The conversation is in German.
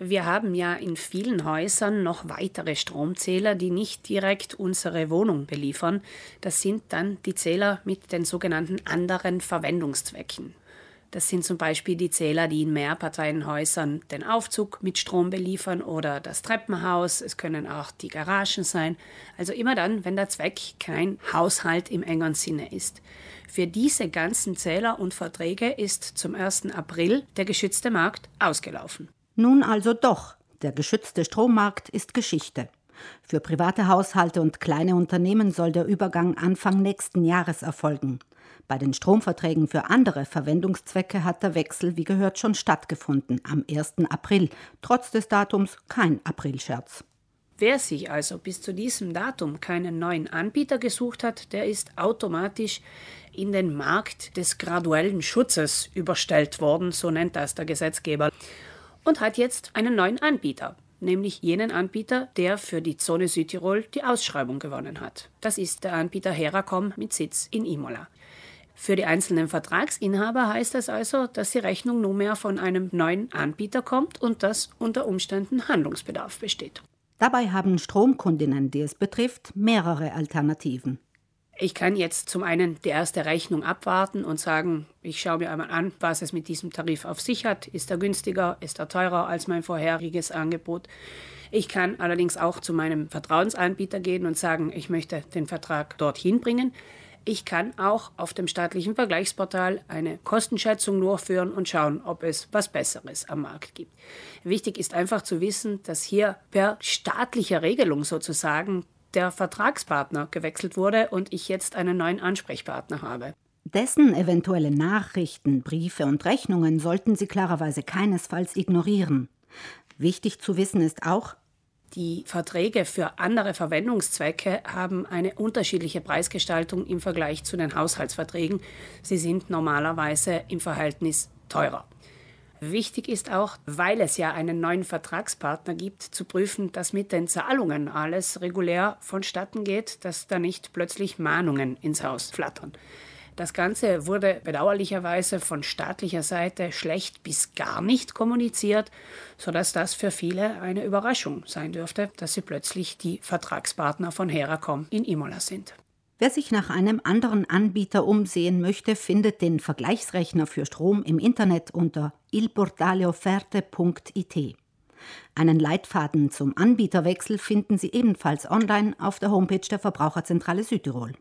Wir haben ja in vielen Häusern noch weitere Stromzähler, die nicht direkt unsere Wohnung beliefern. Das sind dann die Zähler mit den sogenannten anderen Verwendungszwecken. Das sind zum Beispiel die Zähler, die in Mehrparteienhäusern den Aufzug mit Strom beliefern oder das Treppenhaus. Es können auch die Garagen sein. Also immer dann, wenn der Zweck kein Haushalt im engeren Sinne ist. Für diese ganzen Zähler und Verträge ist zum 1. April der geschützte Markt ausgelaufen. Nun also doch, der geschützte Strommarkt ist Geschichte. Für private Haushalte und kleine Unternehmen soll der Übergang Anfang nächsten Jahres erfolgen. Bei den Stromverträgen für andere Verwendungszwecke hat der Wechsel, wie gehört, schon stattgefunden, am 1. April. Trotz des Datums kein Aprilscherz. Wer sich also bis zu diesem Datum keinen neuen Anbieter gesucht hat, der ist automatisch in den Markt des graduellen Schutzes überstellt worden, so nennt das der Gesetzgeber und hat jetzt einen neuen Anbieter, nämlich jenen Anbieter, der für die Zone Südtirol die Ausschreibung gewonnen hat. Das ist der Anbieter Heracom mit Sitz in Imola. Für die einzelnen Vertragsinhaber heißt das also, dass die Rechnung nunmehr von einem neuen Anbieter kommt und dass unter Umständen Handlungsbedarf besteht. Dabei haben Stromkundinnen, die es betrifft, mehrere Alternativen. Ich kann jetzt zum einen die erste Rechnung abwarten und sagen, ich schaue mir einmal an, was es mit diesem Tarif auf sich hat. Ist er günstiger? Ist er teurer als mein vorheriges Angebot? Ich kann allerdings auch zu meinem Vertrauensanbieter gehen und sagen, ich möchte den Vertrag dorthin bringen. Ich kann auch auf dem staatlichen Vergleichsportal eine Kostenschätzung durchführen und schauen, ob es was Besseres am Markt gibt. Wichtig ist einfach zu wissen, dass hier per staatlicher Regelung sozusagen der Vertragspartner gewechselt wurde und ich jetzt einen neuen Ansprechpartner habe. Dessen eventuelle Nachrichten, Briefe und Rechnungen sollten Sie klarerweise keinesfalls ignorieren. Wichtig zu wissen ist auch, die Verträge für andere Verwendungszwecke haben eine unterschiedliche Preisgestaltung im Vergleich zu den Haushaltsverträgen. Sie sind normalerweise im Verhältnis teurer. Wichtig ist auch, weil es ja einen neuen Vertragspartner gibt, zu prüfen, dass mit den Zahlungen alles regulär vonstatten geht, dass da nicht plötzlich Mahnungen ins Haus flattern. Das Ganze wurde bedauerlicherweise von staatlicher Seite schlecht bis gar nicht kommuniziert, sodass das für viele eine Überraschung sein dürfte, dass sie plötzlich die Vertragspartner von Heracom in Imola sind. Wer sich nach einem anderen Anbieter umsehen möchte, findet den Vergleichsrechner für Strom im Internet unter ilportaleofferte.it. Einen Leitfaden zum Anbieterwechsel finden Sie ebenfalls online auf der Homepage der Verbraucherzentrale Südtirol.